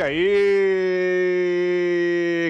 E aí,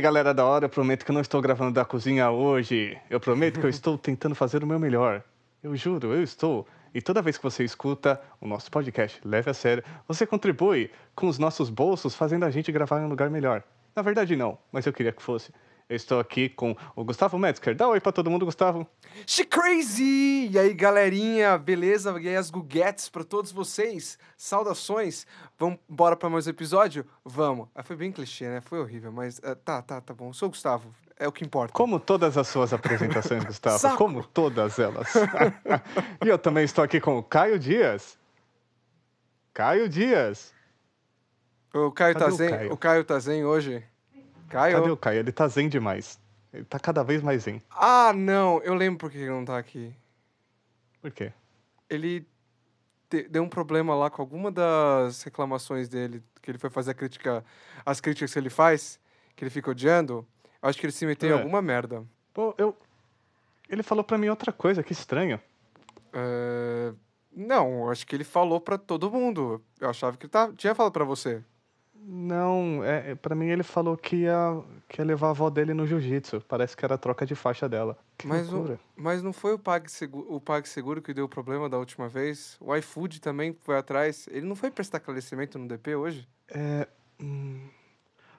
galera da hora, eu prometo que eu não estou gravando da cozinha hoje. Eu prometo que eu estou tentando fazer o meu melhor. Eu juro, eu estou. E toda vez que você escuta o nosso podcast Leve a Sério, você contribui com os nossos bolsos, fazendo a gente gravar em um lugar melhor. Na verdade, não, mas eu queria que fosse. Eu estou aqui com o Gustavo Metzger. Dá um oi pra todo mundo, Gustavo. She crazy! E aí, galerinha, beleza? E aí, as guguetes pra todos vocês. Saudações. Vamos embora pra mais um episódio? Vamos. Ah, foi bem clichê, né? Foi horrível, mas ah, tá, tá, tá bom. Eu sou o Gustavo. É o que importa. Como todas as suas apresentações, Gustavo. Saco. Como todas elas. e eu também estou aqui com o Caio Dias. Caio Dias. O Caio Cadê tá o zen? Caio? O Caio tá zen hoje? Caio? Cadê o Caio? Ele tá zen demais. Ele tá cada vez mais zen. Ah, não. Eu lembro por que ele não tá aqui. Por quê? Ele deu um problema lá com alguma das reclamações dele, que ele foi fazer a crítica, as críticas que ele faz, que ele fica odiando. Acho que ele se meteu É. em alguma merda. Pô, eu. Ele falou pra mim outra coisa, que estranho. É, Não, acho que ele falou pra todo mundo. Eu achava que ele tá... tinha falado pra você. Não, é, é, pra mim ele falou que ia, que ia levar a avó dele no jiu-jitsu. Parece que era a troca de faixa dela. Que Mas, o, mas não foi o PagSeguro, o PagSeguro que deu o problema da última vez? O iFood também foi atrás. Ele não foi prestar esclarecimento no DP hoje? É. hum,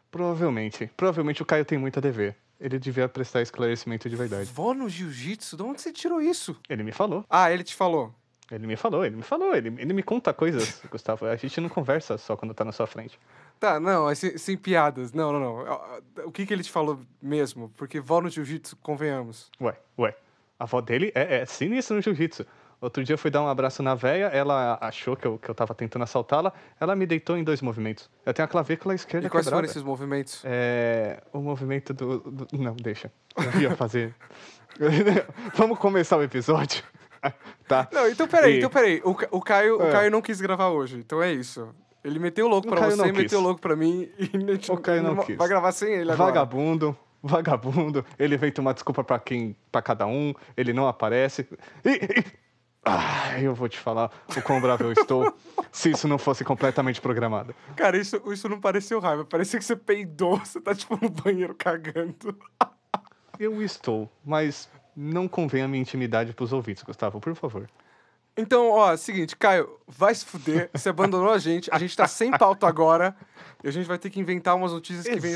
provavelmente. Provavelmente o Caio tem muito a dever. Ele devia prestar esclarecimento de verdade. Vó no jiu-jitsu? De onde você tirou isso? Ele me falou. Ah, ele te falou. Ele me falou, ele me falou. Ele, ele me conta coisas, Gustavo. A gente não conversa só quando tá na sua frente. Tá, não, é sem, sem piadas. Não, não, não. O que, que ele te falou mesmo? Porque vó no jiu-jitsu, convenhamos. Ué, ué. A avó dele é, é sinistra no jiu-jitsu. Outro dia eu fui dar um abraço na véia, ela achou que eu, que eu tava tentando assaltá-la, ela me deitou em dois movimentos. Eu tenho a clavícula esquerda E quais quebrada. foram esses movimentos? É, o movimento do, do- Não, deixa. Eu ia fazer. Vamos começar o episódio? tá. Não, então peraí, E- então peraí. O, o, Caio, o É. Caio não quis gravar hoje, então é isso. Ele meteu louco O pra Caio você, não meteu quis. louco pra mim e O Caio não vai- quis. vai gravar sem ele agora. Vagabundo, vagabundo. Ele vem tomar desculpa pra quem, para cada um. Ele não aparece. E, e- Ah, eu vou te falar o quão bravo eu estou se isso não fosse completamente programado. Cara, isso, isso não pareceu raiva, parecia que você peidou, você tá tipo no banheiro cagando. Eu estou, mas não convém a minha intimidade pros ouvintes, Gustavo, por favor. Então, ó, seguinte, Caio, vai se fuder, você abandonou a gente, a gente tá sem pauta agora, e a gente vai ter que inventar umas notícias que vêm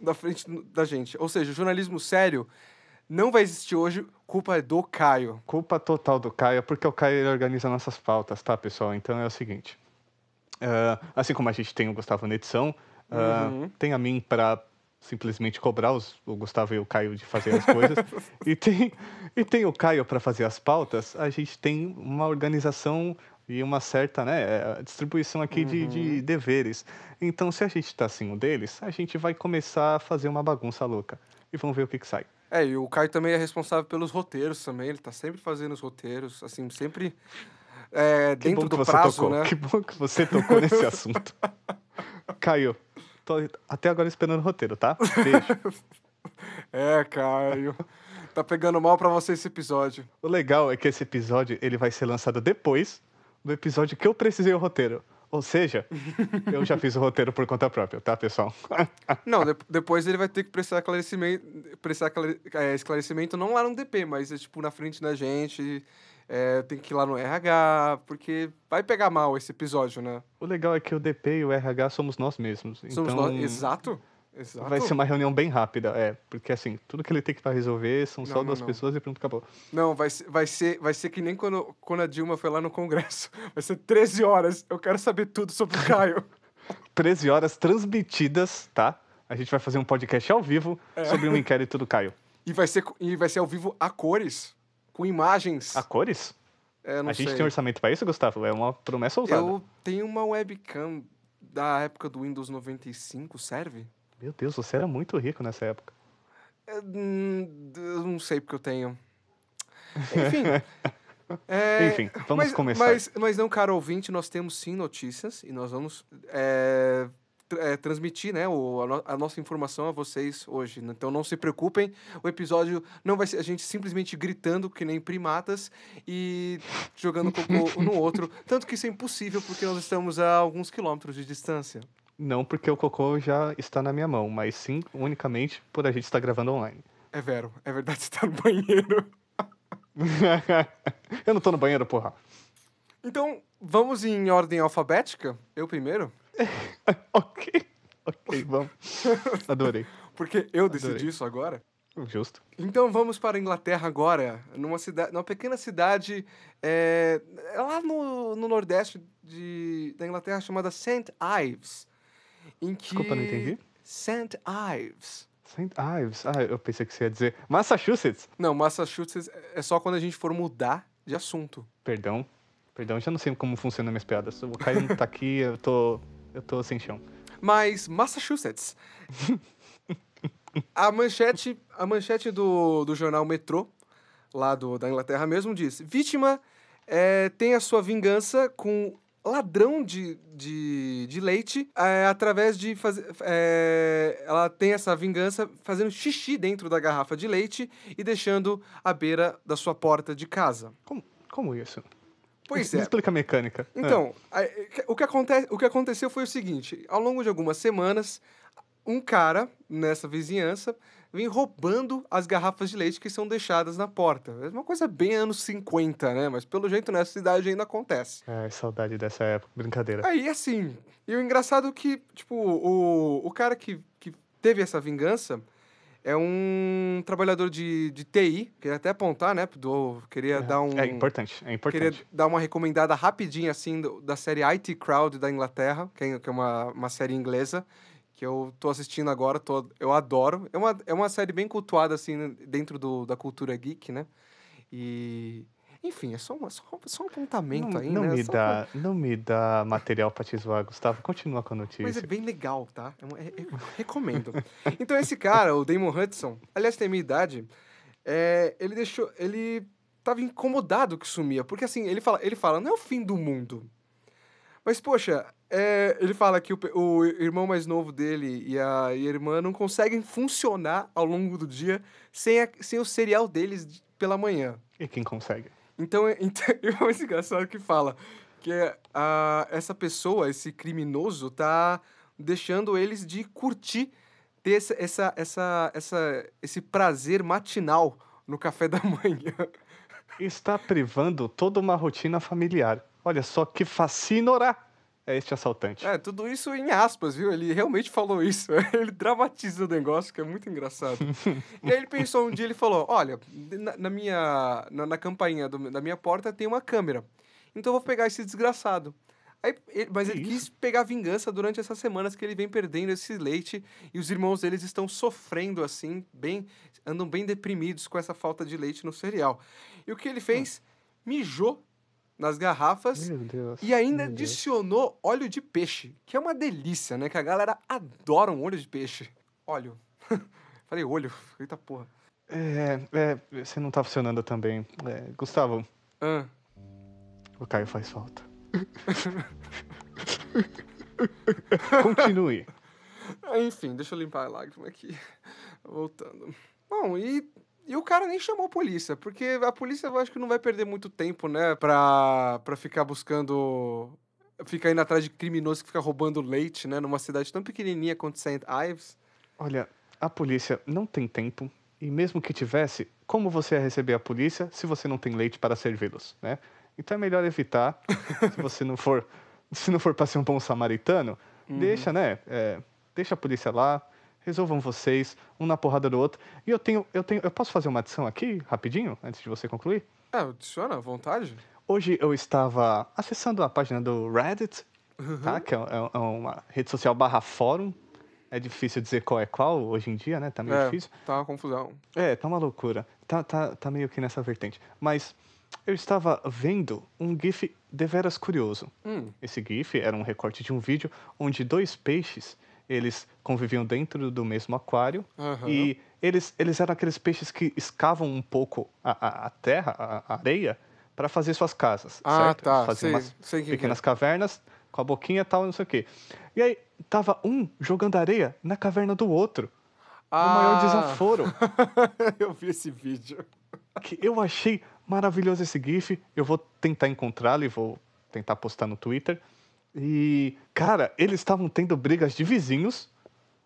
da, frente da gente. Ou seja, jornalismo sério não vai existir hoje, culpa é do Caio. Culpa total do Caio, porque o Caio ele organiza nossas pautas, tá, pessoal? Então é o seguinte. ah, assim como a gente tem o Gustavo na edição, ah, Uhum. tem a mim para simplesmente cobrar os- o Gustavo e o Caio de fazer as coisas. e, tem, e tem o Caio para fazer as pautas. A gente tem uma organização e uma certa né, eh, distribuição aqui de, Uhum. de deveres. Então, se a gente está assim um deles, a gente vai começar a fazer uma bagunça louca. E vamos ver o que, que sai. É, e o Caio também é responsável pelos roteiros também, ele tá sempre fazendo os roteiros, assim, sempre é, dentro do você prazo, tocou. né? Que bom que você tocou nesse assunto. Caio, até agora esperando o roteiro, tá? Beijo. É, Caio. tá pegando mal pra você esse episódio. o legal é que esse episódio ele vai ser lançado depois do episódio que eu precisei o roteiro. Ou seja, eu já fiz o roteiro por conta própria, tá, pessoal? Não, de- depois ele vai ter que prestar esclarecimento, prestar é, esclarecimento não lá no DP, mas é, tipo na frente da gente, é, tem que ir lá no RH, porque vai pegar mal esse episódio, né? o legal é que o DP e o RH somos nós mesmos. Somos então, nós. Exato. Exato. Vai ser uma reunião bem rápida, é. Porque assim, tudo que ele tem que pra resolver são Não, só não, duas não. pessoas e pronto, acabou. Não, vai ser, vai, ser, vai ser que nem quando, quando a Dilma foi lá no Congresso. Vai ser 13 horas. Eu quero saber tudo sobre o Caio. 13 horas transmitidas, tá? A gente vai fazer um podcast ao vivo É. sobre um inquérito do Caio. E vai ser, e vai ser ao vivo a cores, com imagens. A cores? É, a gente sei. tem orçamento pra isso, Gustavo? É uma promessa ousada. Eu tenho uma webcam da época do Windows 95, serve? Meu Deus, você era muito rico nessa época. É, hum, eu não sei porque eu tenho. Enfim. é, Enfim, vamos mas, começar. Mas, mas não, caro ouvinte, nós temos sim notícias e nós vamos é, é, transmitir né, o, a, no- a nossa informação a vocês hoje. Então não se preocupem, o episódio não vai ser a gente simplesmente gritando que nem primatas e jogando cocô no outro. Tanto que isso é impossível porque nós estamos a alguns quilômetros de distância. Não porque o cocô já está na minha mão, mas sim unicamente por a gente estar gravando online. É vero, é verdade, você tá no banheiro. eu não tô no banheiro, porra. Então, vamos em ordem alfabética? Eu primeiro? ok, ok, vamos. Adorei. Porque eu decidi Adorei. isso agora. Justo. Então vamos para a Inglaterra agora, numa, cidade, numa pequena cidade é, lá no, no nordeste de, da Inglaterra chamada St. Ives. Em que... Desculpa, não entendi. St. Ives. St. Ives. Ah, eu pensei que você ia dizer Massachusetts. Não, Massachusetts é só quando a gente for mudar de assunto. Perdão. Perdão, já não sei como funcionam minhas piadas. O Caio não tá aqui, eu tô. Eu tô sem chão. Mas Massachusetts. a manchete, a manchete do, do jornal Metrô, lá do, da Inglaterra mesmo, diz: Vítima é, tem a sua vingança com ladrão de, de, de leite é, através de fazer. É, ela tem essa vingança fazendo xixi dentro da garrafa de leite e deixando à beira da sua porta de casa. Como, como isso? Pois é. Explica a mecânica. Então, a- o que, aconte, o que aconteceu foi o seguinte: ao longo de algumas semanas, um cara nessa vizinhança vem roubando as garrafas de leite que são deixadas na porta. É uma coisa bem anos 50, né? Mas pelo jeito nessa cidade ainda acontece. É, saudade dessa época. Brincadeira. Aí, assim, e o engraçado é que, tipo, o, o cara que, que teve essa vingança é um trabalhador de, de TI, queria até apontar, né? Do, queria dar um... É importante, é importante. Queria dar uma recomendada rapidinha, assim, do- da série IT Crowd da Inglaterra, que é, que é uma, uma série inglesa, que eu tô assistindo agora, tô, eu adoro. É uma, é uma série bem cultuada, assim, dentro do, da cultura geek, né? E... Enfim, é só, uma, só, só um apontamento não, aí, não né? me Só dá, não me dá material pra te zoar, Gustavo. Continua com a notícia. Mas é bem legal, tá? É um- é- é- recomendo. Então, esse cara, o Damon Hudson, aliás, tem a minha idade, é, ele deixou. Ele tava incomodado que sumia. Porque assim, ele fala, ele fala, não é o fim do mundo. Mas, poxa, é, ele fala que o, o irmão mais novo dele e a, e a irmã não conseguem funcionar ao longo do dia sem, a- sem o cereal deles de- pela manhã. E quem consegue? Então, é- então é muito engraçado que fala que a, essa pessoa, esse criminoso, tá deixando eles de curtir, ter essa, essa, essa, essa, esse prazer matinal no café da manhã. Está privando toda uma rotina familiar. Olha só que fascinora é este assaltante. É, tudo isso em aspas, viu? Ele realmente falou isso. Ele dramatiza o negócio, que é muito engraçado. e aí ele pensou um dia, ele falou, olha, na, na minha, na, na campainha do- da minha porta tem uma câmera. Então eu vou pegar esse desgraçado. Aí, ele- mas Que ele isso? quis pegar vingança durante essas semanas que ele vem perdendo esse leite e os irmãos deles estão sofrendo assim, bem, andam bem deprimidos com essa falta de leite no cereal. E o que ele fez? Mijou nas garrafas Meu Deus. e ainda meu Deus. adicionou óleo de peixe, que é uma delícia, né? Que a galera adora um óleo de peixe. Óleo. Falei olho. Eita porra. É, é, você não tá funcionando também. É, Gustavo, Ah, o Caio faz falta. Continue. enfim, deixa eu limpar a lágrima aqui. Voltando. Bom, e, e o cara nem chamou a polícia, porque a polícia eu acho que não vai perder muito tempo, né? Pra, pra ficar buscando. Ficar indo atrás de criminoso que fica roubando leite, né? Numa cidade tão pequenininha quanto St. Ives. Olha, a polícia não tem tempo. E mesmo que tivesse, como você ia receber a polícia se você não tem leite para servi-los, né? Então é melhor evitar. se você não for, se não for para ser um bom samaritano, deixa, né? É, deixa a polícia lá, resolvam vocês, um na porrada do outro. E eu tenho, eu tenho, eu posso fazer uma adição aqui, rapidinho, antes de você concluir? Ah, adiciona à vontade. Hoje eu estava acessando a página do Reddit, tá? Que é, é- é uma rede social barra fórum. É difícil dizer qual é qual hoje em dia, né? Tá meio É, difícil. tá uma confusão. É, tá uma loucura. Tá, tá, tá meio que nessa vertente. Mas eu estava vendo um GIF deveras curioso. Hum, Esse GIF era um recorte de um vídeo onde dois peixes, eles conviviam dentro do mesmo aquário aham. e eles, eles eram aqueles peixes que escavam um pouco a, a, a terra, a, a areia, para fazer suas casas, Ah, certo? tá. Eles faziam sei, umas sei pequenas cavernas com a boquinha e tal, não sei o quê. E aí tava um jogando areia na caverna do outro, é. no maior Ah, desaforo. eu vi esse vídeo. que eu achei maravilhoso esse GIF. Eu vou tentar encontrá-lo e vou tentar postar no Twitter. E, cara, eles estavam tendo brigas de vizinhos,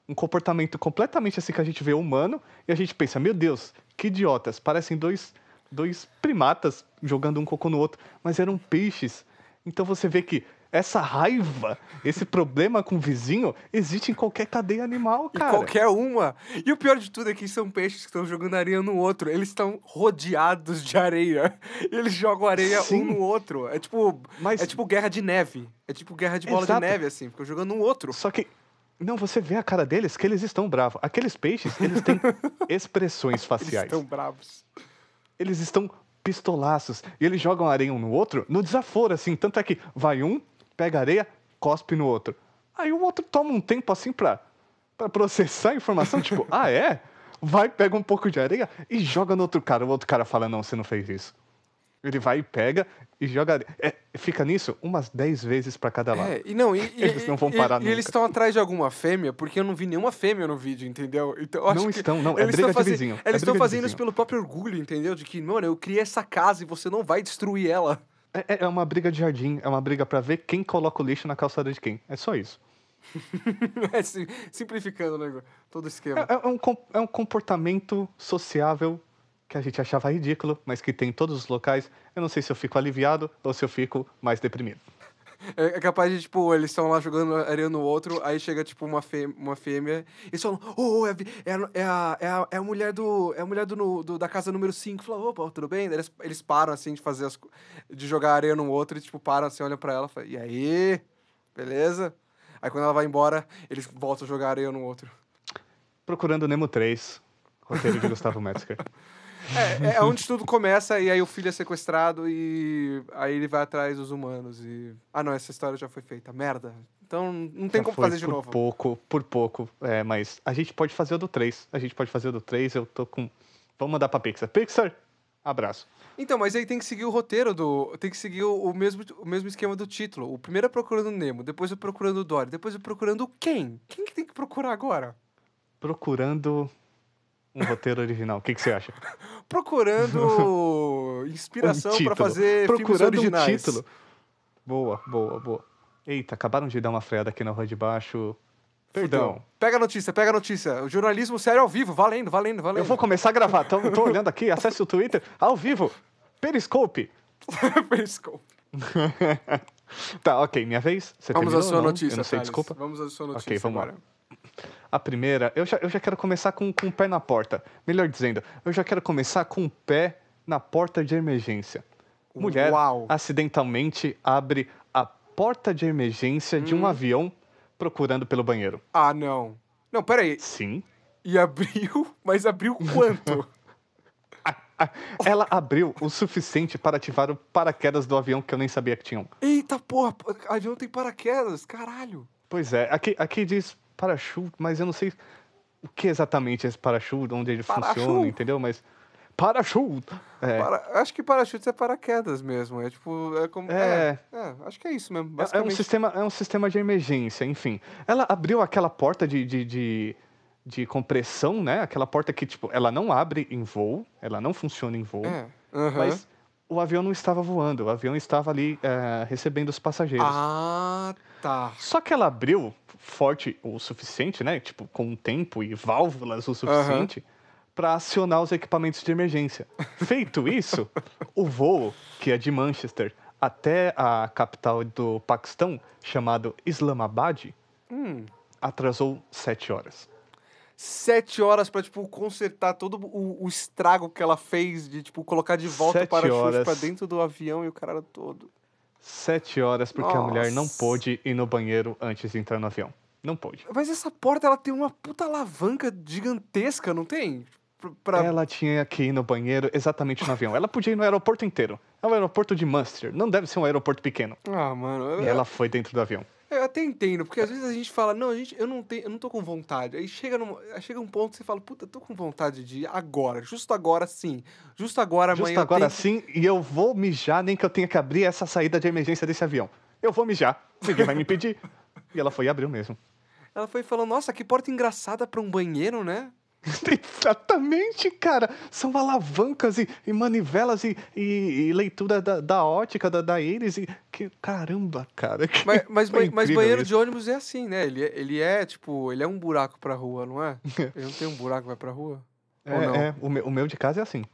um comportamento completamente assim que a gente vê humano, e a gente pensa, meu Deus, que idiotas, parecem dois, dois primatas jogando um cocô no outro, mas eram peixes. Então você vê que essa raiva, esse problema com o vizinho, existe em qualquer cadeia animal, Em cara. qualquer uma. E o pior de tudo é que são peixes que estão jogando areia no outro. Eles estão rodeados de areia. Eles jogam areia Sim. um no outro. É tipo, Mas- é tipo guerra de neve. É tipo guerra de bola Exato. de neve, assim. Ficam jogando um outro. Só que. Não, você vê a cara deles que eles estão bravos. Aqueles peixes, eles têm expressões Eles faciais. estão bravos. Eles estão pistolaços. E eles jogam areia um no outro no desaforo, assim. Tanto é que vai um, pega areia, cospe no outro. Aí o outro toma um tempo assim pra, pra processar a informação, tipo, ah, é? Vai, pega um pouco de areia e joga no outro cara. O outro cara fala, não, você não fez isso. Ele vai e pega e joga areia. É, fica nisso umas 10 vezes pra cada lado. É, e não, e, e- Eles não vão e- parar e, eles nunca. estão atrás de alguma fêmea, porque eu não vi nenhuma fêmea no vídeo, entendeu? Então, Não estão, não, é eles briga estão de faze- vizinho, é Eles estão briga de fazendo isso pelo próprio orgulho, entendeu? De que, mano, eu criei essa casa e você não vai destruir ela. É, é uma briga de jardim, é uma briga pra ver quem coloca o lixo na calçada de quem. É só isso. É, sim, simplificando né, todo o esquema. É, é um, com- é um comportamento sociável que a gente achava ridículo, mas que tem em todos os locais. Eu não sei se eu fico aliviado ou se eu fico mais deprimido. É, é capaz de, tipo, eles estão lá jogando areia no outro, aí chega, tipo, uma, fê uma fêmea, e eles falam, ô, oh, é, é, é, a, é, a, é a mulher do. É a mulher do, do- da casa número 5. Fala, opa, tudo bem? Daí Eles, eles param assim de fazer as de jogar areia no outro e, tipo, param assim, olham pra ela e falam, e aí? Beleza? Aí quando ela vai embora, eles voltam a jogar areia no outro. Procurando Nemo 3, roteiro de Gustavo Metzger. É, é onde tudo começa, e aí o filho é sequestrado e aí ele vai atrás dos humanos. E. Ah, não, essa história já foi feita. Merda. Então não tem Já como fazer de por novo. pouco, por pouco. É, mas a gente pode fazer o do 3. A gente pode fazer o do 3, eu tô com... Vamos mandar pra Pixar. Pixar, abraço. Então, mas aí tem que seguir o roteiro do. Tem que seguir o, o mesmo, o mesmo esquema do título. O primeiro é procurando o Nemo, depois é procurando o Dory, depois é procurando quem? Quem que tem que procurar agora? Procurando um roteiro original. O que, que você acha? Procurando inspiração Um título. fazer filmes Procurando originais. um título. Boa, boa, boa. Eita, acabaram de dar uma freada aqui na rua de baixo. Perdão. Fudeu. Pega a notícia, pega a notícia. O jornalismo sério ao vivo, valendo, valendo, valendo. Eu vou começar a gravar. Tô, tô olhando aqui, acesse o Twitter ao vivo. Periscope. Periscope. Tá, ok, minha vez. Você Vamos à sua notícia, Eu não sei, Thales. desculpa. Vamos à sua notícia Ok, vamos lá. A primeira, eu já, eu já quero começar com, com o pé na porta. Melhor dizendo, eu já quero começar com o pé na porta de emergência. Mulher Uau. acidentalmente abre a porta de emergência de Hum. um avião procurando pelo banheiro. Ah, não. Não, peraí. Sim. E abriu, mas abriu quanto? Ela abriu o suficiente para ativar o paraquedas do avião que eu nem sabia que tinham. Eita porra, avião tem paraquedas, caralho. Pois é, aqui, aqui diz parachute, mas eu não sei o que exatamente é esse parachute, onde ele Parachute. funciona, entendeu? Mas. Parachute! É, Para- acho que parachutes é paraquedas mesmo. É tipo. É como. É. É, é, acho que é isso mesmo. é- é, um sistema, é um sistema de emergência, enfim. Ela abriu aquela porta de, de, de, de compressão, né? Aquela porta que, tipo, ela não abre em voo, ela não funciona em voo, É. aham. mas o avião não estava voando, o avião estava ali é, recebendo os passageiros. Ah, tá. Só que ela abriu forte o suficiente, né? Tipo, com tempo e válvulas o suficiente para acionar os equipamentos de emergência. Feito isso, o voo, que é de Manchester até a capital do Paquistão, chamado Islamabad, Hum. atrasou sete horas. Sete horas pra, tipo, consertar todo o, o estrago que ela fez de, tipo, colocar de volta o Sete parachute horas. pra dentro do avião e o cara todo. Sete horas porque a mulher não Nossa. pôde ir no banheiro antes de entrar no avião. Não pôde. Mas essa porta, ela tem uma puta alavanca gigantesca, não tem? Pra-. Ela tinha que ir no banheiro exatamente no avião. Ela podia ir no aeroporto inteiro. É o aeroporto de Manchester. Não deve ser um aeroporto pequeno. Ah, mano. Eu, E ela foi dentro do avião. Eu até entendo, porque às vezes a gente fala, não, a gente, eu, não tenho, eu não tô com vontade. Aí chega, num, chega um ponto que você fala, puta, tô com vontade de ir agora. Justo agora sim. Justo agora amanhã. Justo agora sim, e eu vou mijar, nem que eu tenha que abrir essa saída de emergência desse avião. Eu vou mijar, ninguém vai me impedir. E ela foi e abriu mesmo. Ela foi falando, nossa, que porta engraçada pra um banheiro, né? Exatamente, cara. São alavancas e, e manivelas e, e, e leitura da, da ótica da, da íris. E, que, caramba, cara. que- Mas, mas, ba- mas banheiro isso. de ônibus é assim, né? Ele, é- ele é, tipo, ele é um buraco pra rua, não é? Ele não tem um buraco que vai pra rua? É, é, o, meu, o meu de casa é assim.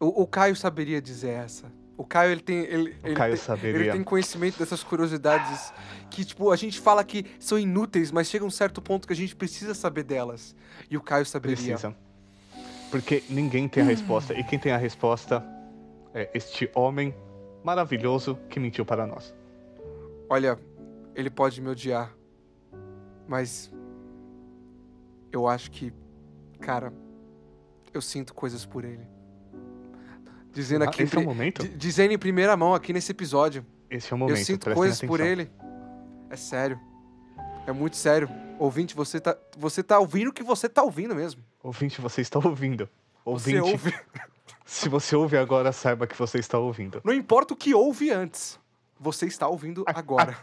O, o Caio saberia dizer essa. O Caio, ele tem. Ele, ele Caio tem, saberia. Ele tem conhecimento dessas curiosidades que, tipo, a gente fala que são inúteis, mas chega um certo ponto que a gente precisa saber delas. E o Caio saberia. Precisa. Porque ninguém tem a resposta. E quem tem a resposta é este homem maravilhoso que mentiu para nós. Olha, ele pode me odiar, mas eu acho que, cara, eu sinto coisas por ele. Dizendo Ah, aqui, em esse é o momento? di- dizendo em primeira mão aqui nesse episódio. Esse é o momento. eu sinto prestem coisas por atenção. ele. É sério. É muito sério. Ouvinte, você tá, você tá ouvindo o que você tá ouvindo mesmo. Ouvinte, você está ouvindo. Você Ouvinte, ouve. se você ouve agora, saiba que você está ouvindo. Não importa o que houve antes. Você está ouvindo agora.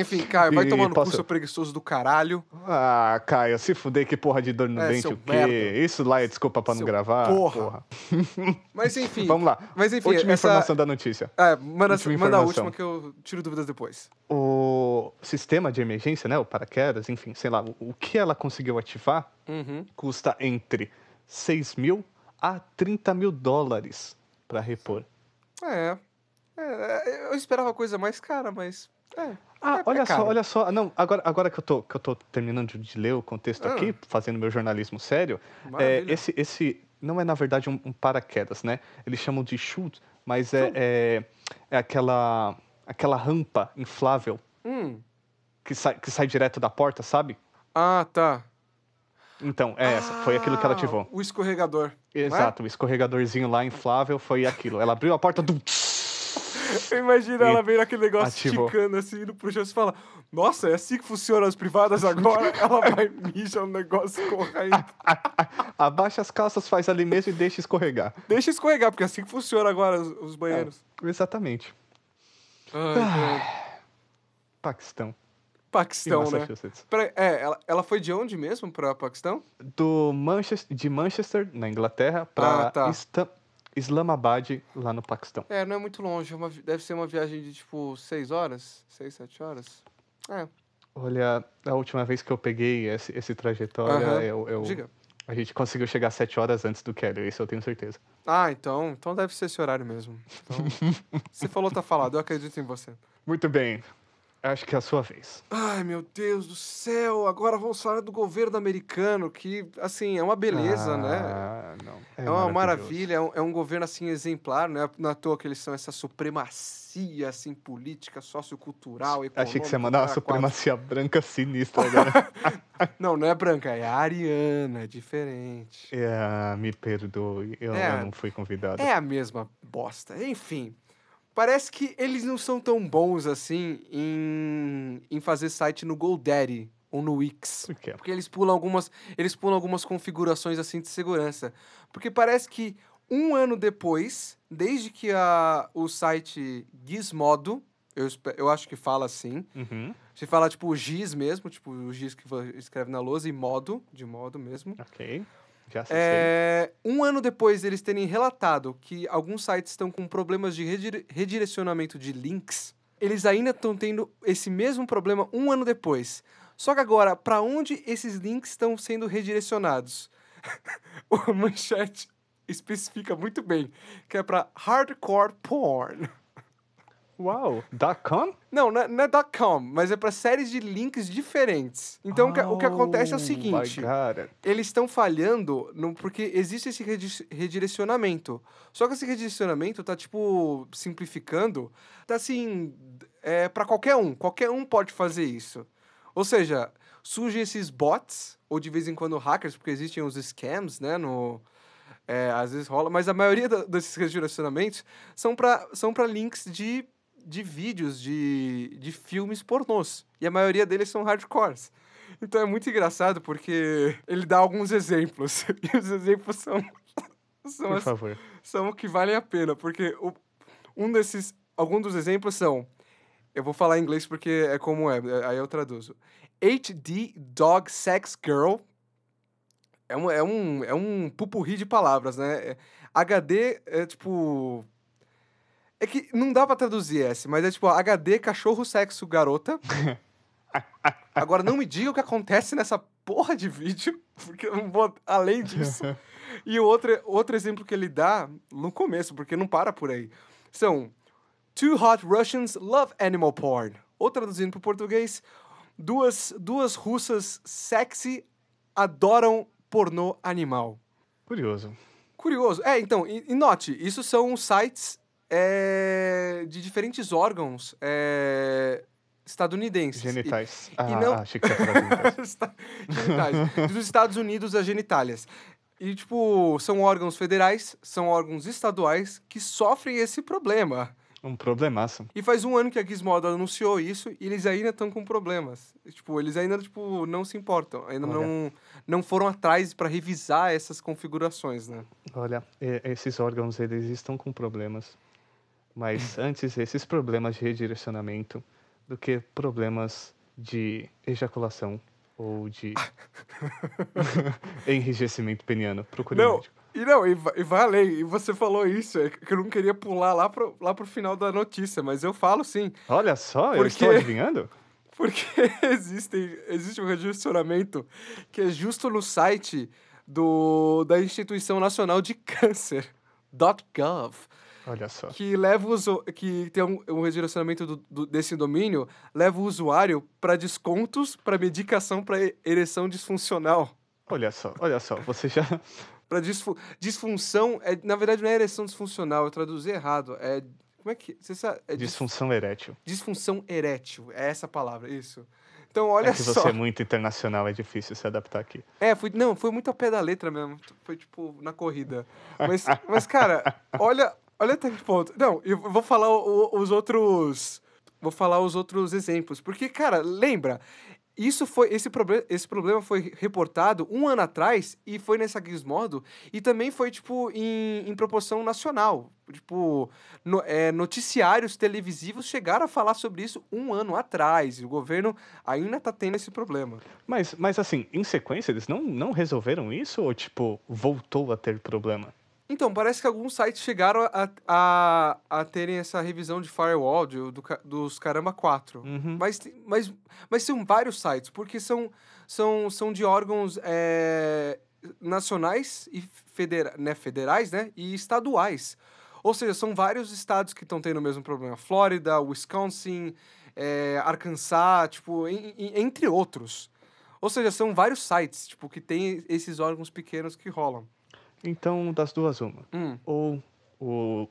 Enfim, Caio, vai E tomar no posso- cu, seu preguiçoso do caralho. Ah, Caio, se fuder, que porra de dor no É, dente, o quê? merda. Isso lá é desculpa pra não Seu gravar? porra. Mas enfim. Vamos lá. Mas enfim, Última essa... informação da notícia. É, manda, Última manda a última que eu tiro dúvidas depois. O sistema de emergência, né, o paraquedas, enfim, sei lá, o- que ela conseguiu ativar Uhum. custa entre 6 mil a 30 mil dólares pra repor. É. É, Eu esperava coisa mais cara, mas. É. Ah, É- é olha só, caro. olha só. Não, agora, agora que, eu tô, que eu tô terminando de ler o contexto Ah. aqui, fazendo meu jornalismo sério, é, esse, esse não é, na verdade, um, um paraquedas, né? Eles chamam de chute, mas é, é, é aquela, aquela rampa inflável Hum. que sai, que sai direto da porta, sabe? Ah, tá. Então, é essa. Foi aquilo que ela Ah, ativou. O escorregador. Exato, o escorregadorzinho lá inflável foi aquilo. Ela abriu a porta do. Imagina ela vendo aquele negócio ativou. esticando assim, indo pro chão e fala: Nossa, é assim que funcionam as privadas agora? ela vai mijar um negócio correndo. Abaixa as calças, faz ali mesmo e deixa escorregar. Deixa escorregar, porque é assim que funciona agora os, os banheiros. Exatamente. Ai, cara. Paquistão. Paquistão, né? Peraí, é, ela, ela foi de onde mesmo pra Paquistão? Do Manchester, de Manchester, na Inglaterra, para Ah, tá. Islamabad, lá no Paquistão. É, não é muito longe. é uma deve ser uma viagem de tipo seis horas? Seis, sete horas? É. Olha, a última vez que eu peguei esse, esse trajetória, Aham. eu, eu- Diga. a gente conseguiu chegar sete horas antes do Kelly, isso eu tenho certeza. Ah, então, então deve ser esse horário mesmo. Então, você falou, tá falado. Eu acredito em você. Muito bem, acho que é a sua vez. Ai, meu Deus do céu. Agora vamos falar do governo americano, que, assim, é uma beleza, né? Ah, não. É, uma maravilhoso. maravilha, é um, é um governo, assim, exemplar, né? Não é à toa que eles são essa supremacia, assim, política, sociocultural, econômica. Achei que você ia mandar uma cara, supremacia branca sinistra agora. Não, não é branca, é ariana, é diferente. É, me perdoe, eu, É. eu não fui convidado. É a mesma bosta. Enfim, parece que eles não são tão bons assim em, em fazer site no GoDaddy ou no Wix. Quê? Porque eles pulam algumas, eles pulam algumas configurações assim de segurança. Porque parece que um ano depois, desde que a, o site Gizmodo, eu, eu acho que fala assim, Uhum, se fala tipo o Giz mesmo, tipo o Giz que escreve na lousa e modo, de modo mesmo. ok. Já. É, um ano depois deles terem relatado que alguns sites estão com problemas de redire- redirecionamento de links, eles ainda estão tendo esse mesmo problema um ano depois. Só que agora, para onde esses links estão sendo redirecionados? o manchete especifica muito bem que é para hardcore porn. Uau, .com? Não, não é, não é .com, mas é para séries de links diferentes. Então, o que- o que acontece é o Oh, seguinte... eles estão falhando no, porque existe esse redi- redirecionamento. Só que esse redirecionamento tá, tipo, simplificando, tá assim, é, para qualquer um. Qualquer um pode fazer isso. Ou seja, surgem esses bots, ou de vez em quando hackers, porque existem os scams, né, no... é, às vezes rola, mas a maioria da- desses redirecionamentos são para são pra links de, de vídeos, de, de filmes pornôs. E a maioria deles são hardcores. Então é muito engraçado porque ele dá alguns exemplos. E os exemplos são, são, Por as- são o que valem a pena. Porque o, um desses. Alguns dos exemplos são Eu vou falar em inglês porque é como é, aí eu traduzo. HD Dog Sex Girl. É um, é um, é um pupurri de palavras, né? É- HD é tipo. É que não dá pra traduzir esse, mas é tipo HD cachorro sexo garota. Agora não me diga o que acontece nessa porra de vídeo, porque eu não vou além disso. E outro, outro exemplo que ele dá no começo, porque não para por aí, são Two Hot Russians Love Animal Porn. Ou traduzindo para o português, duas, duas russas sexy adoram pornô animal. Curioso. Curioso. É, então, e, e note, isso são sites é, de diferentes órgãos é, estadunidenses. E- Genitais. Ah, não- achei que você ia falar genitais. Dos Estados Unidos a genitálias. E, tipo, são órgãos federais, são órgãos estaduais que sofrem esse problema. Um problemaço. E faz um ano que a Gizmodo anunciou isso e eles ainda estão com problemas. Tipo, eles ainda, tipo, não se importam. Ainda Olha. não, não foram atrás para revisar essas configurações, né? Olha, e- esses órgãos, eles estão com problemas. Mas antes, esses problemas de redirecionamento do que problemas de ejaculação ou de enrijecimento peniano. Procure Não, médico. e não, e, e vai além. E você falou isso, é que eu não queria pular lá pro, lá pro final da notícia, mas eu falo sim. Olha só, eu Porque- estou adivinhando? Porque existem, existe um redirecionamento que é justo no site do, da Instituição Nacional de Câncer, .gov, Olha só. que leva o usu- que tem um, um redirecionamento do- do- desse domínio, leva o usuário para descontos para medicação para ereção disfuncional. Olha só, olha só. Você já. Para disfunção, é, na verdade não é ereção disfuncional, eu traduzi errado. É como é que você sabe? É dis- Disfunção erétil. disfunção erétil, é essa palavra, isso. Então olha é que só. você é muito internacional, é difícil se adaptar aqui. É, foi, não, foi muito ao pé da letra mesmo. Foi tipo na corrida. Mas, mas cara, olha, olha até que ponto. Não, eu vou falar o- os outros. Vou falar os outros exemplos. Porque, cara, lembra, isso foi. Esse, proble esse problema foi reportado um ano atrás e foi nessa Gizmodo. E também foi, tipo, em, em proporção nacional. Tipo, no- é, noticiários televisivos chegaram a falar sobre isso um ano atrás. E o governo ainda tá tendo esse problema. Mas, mas assim, em sequência, eles não, não resolveram isso ou, tipo, voltou a ter problema? Então, parece que alguns sites chegaram a, a, a terem essa revisão de firewall de- do dos Caramba 4. Uhum. Mas, tem- mas, mas são vários sites, porque são, são, são de órgãos é, nacionais e federa, né, federais né, e estaduais. Ou seja, são vários estados que estão tendo o mesmo problema. Flórida, Wisconsin, é, Arkansas, tipo, em- em- entre outros. Ou seja, são vários sites tipo, que têm esses órgãos pequenos que rolam. Então, das duas, uma. Hum. Ou o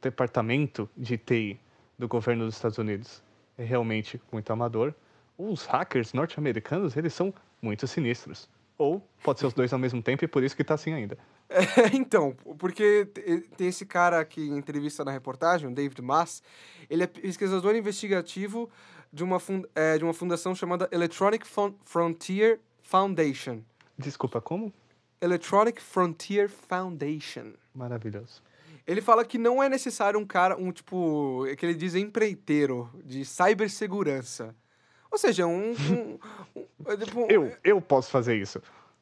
departamento de TI do governo dos Estados Unidos é realmente muito amador, ou os hackers norte-americanos, eles são muito sinistros. Ou pode ser os dois ao mesmo tempo e por isso que tá assim ainda. É, então, porque te- tem esse cara que em entrevista na reportagem, o David Mass, ele é pesquisador investigativo de uma, é, de uma fundação chamada Electronic Fron- Frontier Foundation. Desculpa, como? Electronic Frontier Foundation. Maravilhoso. Ele fala que não é necessário um cara, um tipo, é que ele diz empreiteiro de cibersegurança. Ou seja, um. um- um- é tipo- Eu, eu posso fazer isso.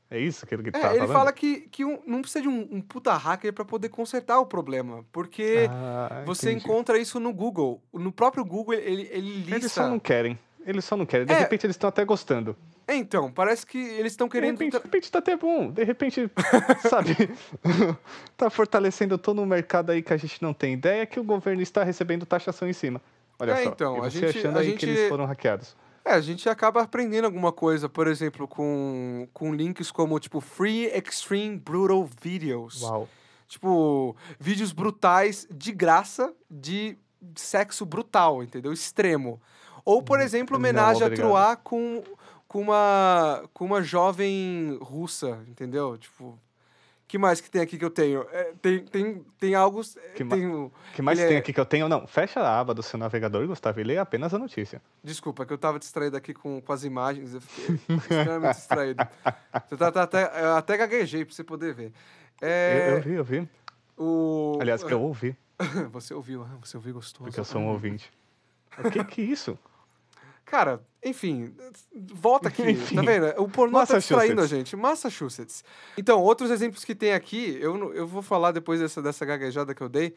É isso que ele É, tá ele falando? fala que, que um- não precisa de um, um puta hacker para poder consertar o problema. Porque Ah, você encontra isso no Google. No próprio Google, ele, ele lista. Eles só não querem. Eles só não querem. De É. repente eles estão até gostando. É, Então, parece que eles estão De querendo. repente, de repente tá até bom. De repente, sabe? tá fortalecendo todo um mercado aí que a gente não tem ideia que o governo está recebendo taxação em cima. Olha É, só. então, a gente- achando a aí gente- que eles foram hackeados. É, a gente acaba aprendendo alguma coisa, por exemplo, com, com links como, tipo, Free Extreme Brutal Videos. Uau. Tipo, vídeos brutais de graça de sexo brutal, entendeu? Extremo. Ou, por exemplo, não, homenagem a. Troar com, com, uma, com uma jovem russa, entendeu? Tipo, que mais que tem aqui que eu tenho? É, tem, tem, tem algo... Que ma- tem, que mais tem é- aqui que eu tenho? Não, fecha a aba do seu navegador, Gustavo, e lê apenas a notícia. Desculpa, que eu tava distraído aqui com, com as imagens, eu fiquei extremamente distraído. Você tá, tá até, eu até gaguejei pra você poder ver. É, Eu, eu vi, eu vi. o... Aliás, eu ouvi, Você ouviu, ah, você ouviu, gostou. porque eu sou um ouvinte. O que que é isso? Cara, enfim, volta aqui, Enfim. tá vendo? O pornô tá distraindo a Massachusetts. gente. Massachusetts. Então, outros exemplos que tem aqui, eu, eu vou falar depois dessa, dessa gaguejada que eu dei.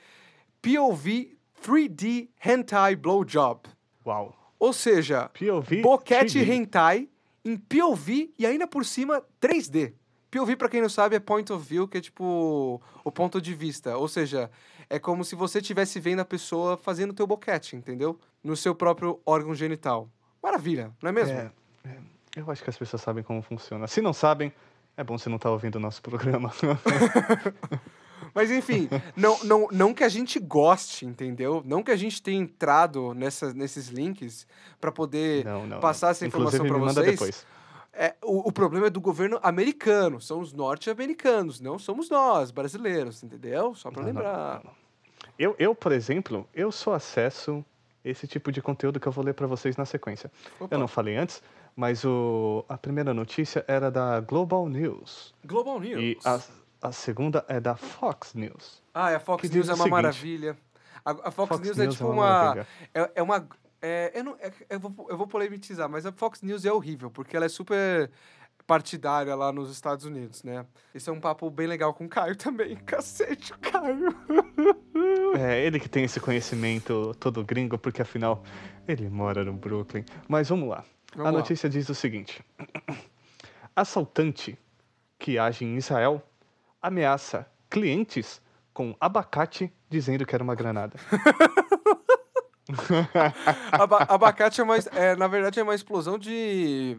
POV 3D Hentai Blowjob. Uau. Ou seja, POV boquete 3D. hentai em POV e ainda por cima 3D. POV, pra quem não sabe, é point of view, que é tipo o ponto de vista. Ou seja, é como se você estivesse vendo a pessoa fazendo o teu boquete, entendeu? No seu próprio órgão genital. Maravilha, não é mesmo? É, é, eu acho que as pessoas sabem como funciona. Se não sabem, é bom você não estar ouvindo o nosso programa. Mas enfim, não, não, não que a gente goste, entendeu? Não que a gente tenha entrado nessa, nesses links pra poder não, não. passar essa informação manda vocês. depois. É, o, o problema é do governo americano, são os norte-americanos, não somos nós, brasileiros, entendeu? Só não, lembrar. não. Eu, eu, por exemplo, eu só acesso esse tipo de conteúdo que eu vou ler para vocês na sequência. Opa. Eu não falei antes, mas o, a primeira notícia era da Global News. Global News. E a, a segunda é da Fox News. Ah, a Fox News é uma seguinte. maravilha. A, a Fox, Fox News, é News é tipo uma uma. maravilha. É, é uma. É, eu, não, é- eu, vou, eu vou polemizar, mas a Fox News é horrível, porque ela é super partidária lá nos Estados Unidos, né? Esse é um papo bem legal com o Caio também. Cacete, Caio. É ele que tem esse conhecimento todo gringo, porque afinal ele mora no Brooklyn. Mas vamos lá. Vamos a lá. notícia diz o seguinte: assaltante que age em Israel ameaça clientes com abacate dizendo que era uma granada. Aba- abacate é mais. É, na verdade, é uma explosão de.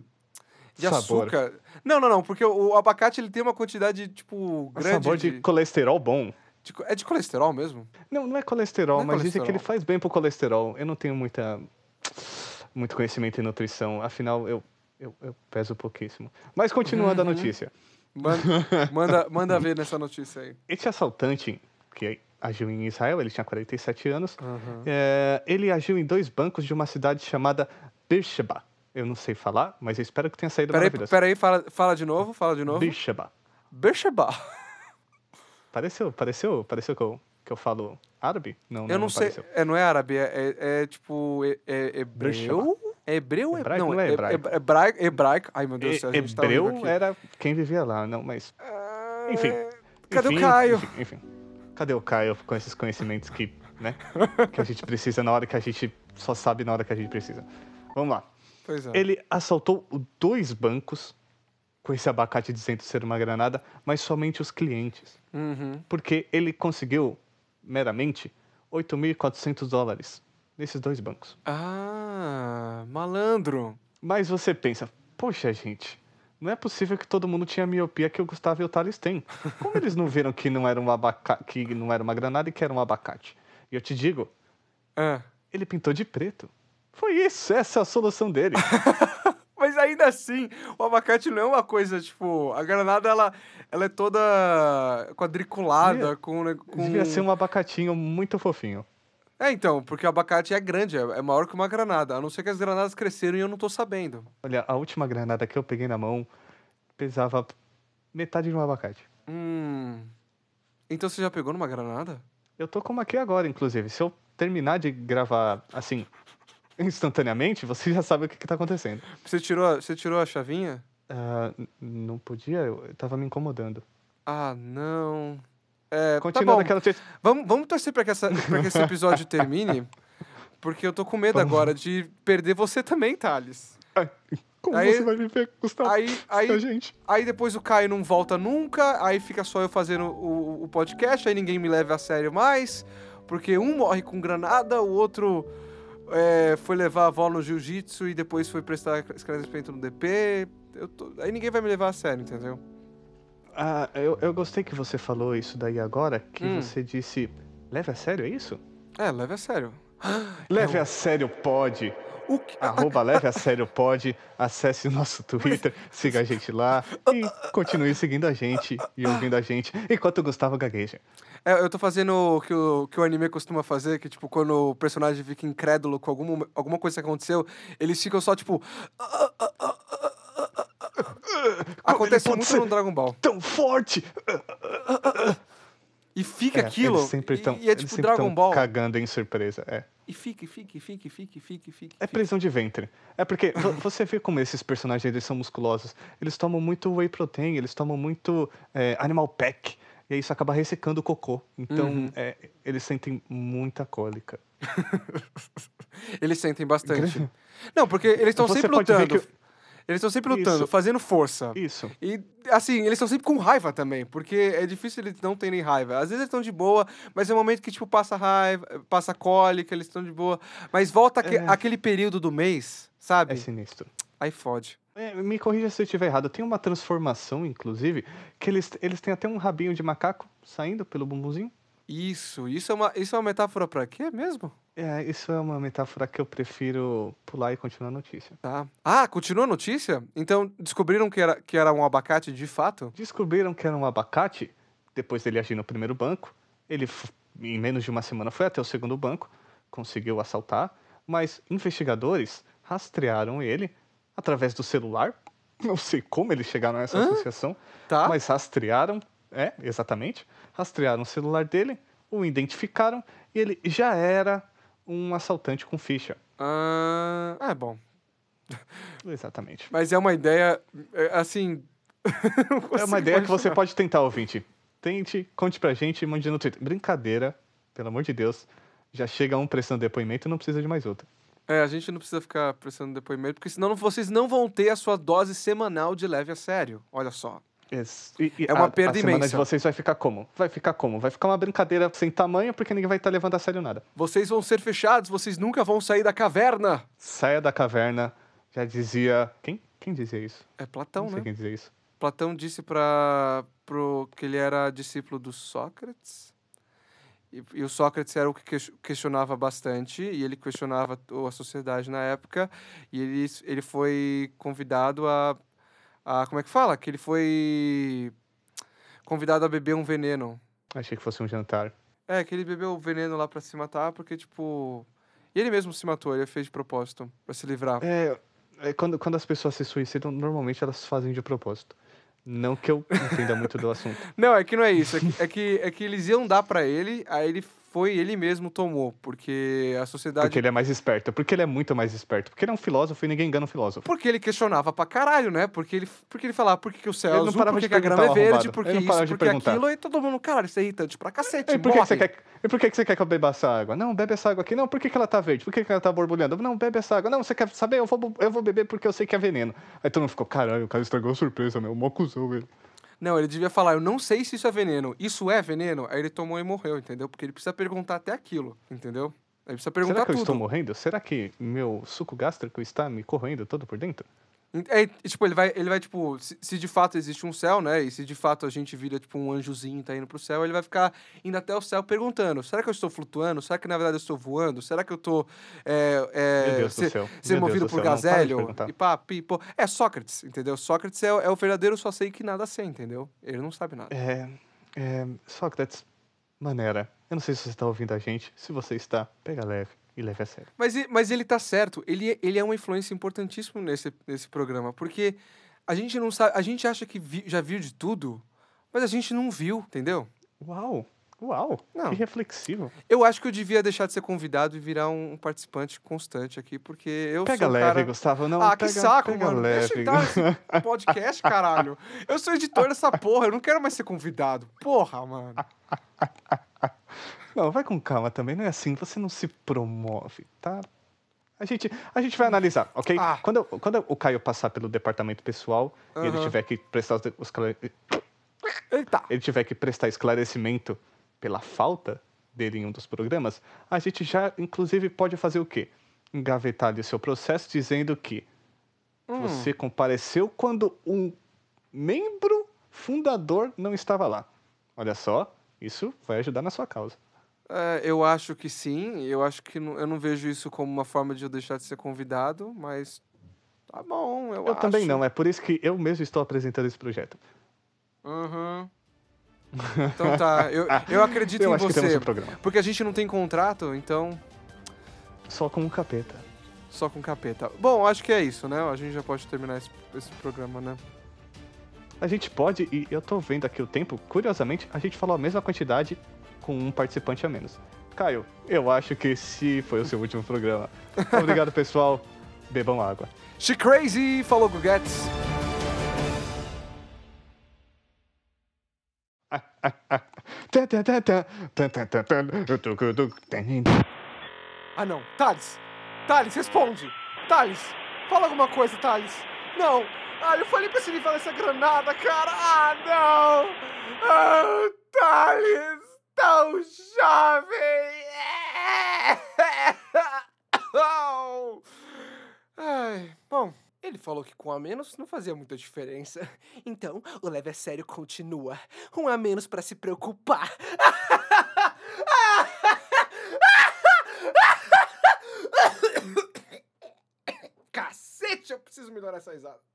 De Sabor. açúcar. Não, não, não, porque o, o abacate ele tem uma quantidade, tipo, Um grande. sabor de colesterol bom. De é de colesterol mesmo? Não, não é colesterol, Não é mas dizem que ele colesterol. faz bem pro colesterol. Eu não tenho muita muito conhecimento em nutrição, afinal eu eu, eu peso pouquíssimo. Mas continuando a Uhum. notícia. Manda, manda, manda ver nessa notícia aí. Esse assaltante que agiu em Israel, ele tinha 47 anos, Uhum. é, ele agiu em dois bancos de uma cidade chamada Beersheba. Eu não sei falar, mas eu espero que tenha saído Peraí, maravilhoso. peraí, fala, fala de novo, fala de novo. Beersheba. Beersheba. Pareceu, pareceu, pareceu que eu, que eu falo árabe? Não, Eu não, não sei, pareceu. é, não é árabe, é, é- é tipo, é, é hebreu? É hebreu? É, Hebraico não, não é é, hebraico. hebraico, hebraico. Ai, meu Deus do céu, a gente tá Hebreu aqui. era quem vivia lá, não, mas Ah, Enfim. Cadê Enfim, o Caio? Enfim, enfim. Cadê o Caio com esses conhecimentos que, né, que a gente precisa na hora que a gente só sabe na hora que a gente precisa? Vamos lá. Pois é. Ele assaltou dois bancos com esse abacate dizendo ser uma granada, mas somente os clientes. Uhum. Porque ele conseguiu, meramente, 8.400 dólares nesses dois bancos. Ah, malandro. Mas você pensa, poxa, gente, não é possível que todo mundo tinha a miopia que o Gustavo e o Thales têm. Como eles não viram que não era um abacate, que não era uma granada e que era um abacate? E eu te digo, Ah. ele pintou de preto. Foi isso, essa é a solução dele. Ainda assim, o abacate não é uma coisa, tipo, a granada ela, ela é toda quadriculada com, né, com... Devia ser um abacatinho muito fofinho. É, então, porque o abacate é grande, é é maior que uma granada. A não ser que as granadas cresceram e eu não tô sabendo. Olha, a última granada que eu peguei na mão pesava metade de um abacate. Hum. Então você já pegou numa granada? Eu tô com uma aqui agora, inclusive. Se eu terminar de gravar assim, instantaneamente, você já sabe o que, que tá acontecendo. Você tirou, a- você tirou a chavinha? N- não podia, eu, eu tava me incomodando. Ah, não. É, tá Continuando bom. aquela notícia. Vamos, vamos torcer pra que, essa, que esse episódio termine, porque eu tô com medo Vamos. agora de perder você também, Thales. Como Aí- você vai me ver, Gustavo? Aí, aí, a gente. Aí depois o Caio não volta nunca, aí fica só eu fazendo o, o podcast, aí ninguém me leva a sério mais, porque um morre com granada, o outro é, foi levar a avó no jiu-jitsu e depois foi prestar esclarecimento no DP. Eu tô- aí ninguém vai me levar a sério, entendeu? Ah, eu, eu gostei que você falou isso daí agora, que Hum. você disse. Leve a sério, é isso? É, leve a sério. Leve a sério, pode. O que... Arroba Leve a Sério Pode. Acesse o nosso Twitter, siga a gente lá e continue seguindo a gente e ouvindo a gente enquanto o Gustavo gagueja. É, eu tô fazendo o que, o que o anime costuma fazer, que, tipo, quando o personagem fica incrédulo com alguma, alguma coisa que aconteceu, eles ficam só, tipo... Acontece muito no Dragon Ball. Tão forte! E fica É, aquilo. Eles sempre estão e, e é tipo Dragon Ball. cagando em surpresa. É. E fica, fica, fica, fica, fica, fica. É prisão de ventre. É porque vo- você vê como esses personagens eles são musculosos. Eles tomam muito whey protein, eles tomam muito é, animal pack. E aí isso acaba ressecando o cocô. Então, Uhum. é, eles sentem muita cólica. Eles sentem bastante. Não, porque eles estão sempre lutando. que- Eles estão sempre lutando, Isso. fazendo força. Isso. E, assim, eles estão sempre com raiva também, porque é difícil eles não terem raiva. Às vezes eles estão de boa, mas é um momento que, tipo, passa raiva, passa cólica, eles estão de boa. Mas volta É. aquele período do mês, sabe? É sinistro. Aí fode. É, me corrija se eu estiver errado. Tem uma transformação, inclusive, que eles, eles têm até um rabinho de macaco saindo pelo bumbumzinho. Isso, isso é uma, isso é uma metáfora pra quê mesmo? É, isso é uma metáfora que eu prefiro pular e continuar a notícia. Tá. Ah, continua a notícia? Então, descobriram que era, que era um abacate de fato? Descobriram que era um abacate, depois dele agir no primeiro banco. Ele, em menos de uma semana, foi até o segundo banco, conseguiu assaltar, mas investigadores rastrearam ele através do celular. Não sei como eles chegaram a essa Hã? associação, Tá? mas rastrearam, é, exatamente, rastrearam o celular dele, o identificaram e ele já era um assaltante com ficha. Ah, é bom. Exatamente. Mas é uma ideia, é, assim... É uma ideia que você pode tentar, ouvinte. Tente, conte pra gente e mande no Twitter. Brincadeira, pelo amor de Deus. Já chega um prestando depoimento e não precisa de mais outro. É, a gente não precisa ficar prestando depoimento, porque senão vocês não vão ter a sua dose semanal de leve a sério. Olha só. Esse- e- e É uma a, perda a imensa. de vocês vai ficar como? Vai ficar como? Vai ficar uma brincadeira sem tamanho porque ninguém vai estar levando a sério nada. Vocês vão ser fechados, vocês nunca vão sair da caverna. Saia da caverna, já dizia. Quem? Quem dizia isso? É Platão, não sei né? quem dizia isso. Platão disse para pro que ele era discípulo do Sócrates. E, e o Sócrates era o que ques- questionava bastante, e ele questionava a sociedade na época, e ele, ele foi convidado a, a. Como é que fala? Que ele foi convidado a beber um veneno. Achei que fosse um jantar. É, que ele bebeu o veneno lá pra se matar, porque, tipo. E ele mesmo se matou, ele fez de propósito, pra se livrar. É, é, quando, quando as pessoas se suicidam, normalmente elas fazem de propósito. Não que eu entenda muito do assunto. Não, é que não é isso. É que, é que, é que eles iam dar pra ele, aí ele foi, ele mesmo tomou, porque a sociedade. Porque ele é mais esperto. Porque ele é muito mais esperto. Porque ele é um filósofo e ninguém engana um filósofo. Porque ele questionava pra caralho, né? Porque ele, porque ele falava por que, o céu é Ele não azul, parava por que, a grama é verde, por que isso, por que aquilo, e todo mundo, cara, isso é irritante pra cacete, E por que, que você quer, e por que, que você quer que eu beba essa água? Não, bebe essa água aqui. Não, por que, que ela tá verde? Por que, que ela tá borbulhando? Não, bebe essa água. Não, você quer saber? Eu vou, eu vou beber porque eu sei que é veneno. Aí todo mundo ficou, caralho, o cara estragou a surpresa, meu. Mó cuzão, ele. Não, ele devia falar, eu não sei se isso é veneno. Isso é veneno? Aí ele tomou e morreu, entendeu? Porque ele precisa perguntar até aquilo, entendeu? Ele precisa perguntar Será que eu tudo. estou morrendo? Será que meu suco gástrico está me corroendo todo por dentro? É, tipo, ele vai, ele vai, tipo, se, se de fato existe um céu, né? E se de fato a gente vira, tipo, um anjozinho tá indo pro céu, ele vai ficar indo até o céu perguntando: será que eu estou flutuando? Será que na verdade eu estou voando? Será que eu tô. É, é, ser Deus movido do por céu, gazélio? E pá, pi, pô. É Sócrates, entendeu? Sócrates é, é o verdadeiro só sei que nada sei, entendeu? Ele não sabe nada. É. é Sócrates, maneira. Eu não sei se você está ouvindo a gente. Se você está, pega leve e leve a sério. Mas, mas ele tá certo. Ele, ele é uma influência importantíssima nesse, nesse programa, porque a gente não sabe. A gente acha que vi- já viu de tudo, mas a gente não viu, entendeu? Uau! Uau! Não. Que reflexivo. Eu acho que eu devia deixar de ser convidado e virar um participante constante aqui, porque eu Pega sou um leve, cara... Gustavo. Não, ah, pega, que saco, pega mano. leve. Deixa eu nesse podcast, caralho. Eu sou editor dessa porra, eu não quero mais ser convidado. Porra, mano. Não, vai com calma também. Não é assim. Você não se promove, tá? A gente, a gente vai analisar, ok? Ah. Quando, quando o Caio passar pelo departamento pessoal e ele tiver que prestar os, Eita. ele tiver que prestar esclarecimento pela falta dele em um dos programas, a gente já, inclusive, pode fazer o quê? Engavetar o seu processo dizendo que Hum. você compareceu quando um membro fundador não estava lá. Olha só, isso vai ajudar na sua causa. É, eu acho que sim. Eu acho que não- eu não vejo isso como uma forma de eu deixar de ser convidado, mas tá bom, eu, Eu também acho. não, é por isso que eu mesmo estou apresentando esse projeto. Uhum. Então tá, eu, eu acredito eu em acho que temos você. um programa. Porque a gente não tem contrato, então Só com um capeta. só com capeta. Bom, acho que é isso, né? A gente já pode terminar esse, esse programa, né? a gente pode, e eu tô vendo aqui o tempo, curiosamente, a gente falou a mesma quantidade com um participante a menos. Caio, eu acho que esse foi o seu último programa. Obrigado, pessoal. Bebam água. She crazy, falou Guguetes. Ah não, Thales! Thales, responde! Thales! Fala alguma coisa, Thales! Não! Ah, eu falei pra me falar essa granada, cara! Ah, não! Ah, Thales! Tão jovem! Ai, bom, ele falou que com um a menos não fazia muita diferença. Então, o leve a sério continua. Um a menos pra se preocupar. Cacete, eu preciso melhorar essa risada.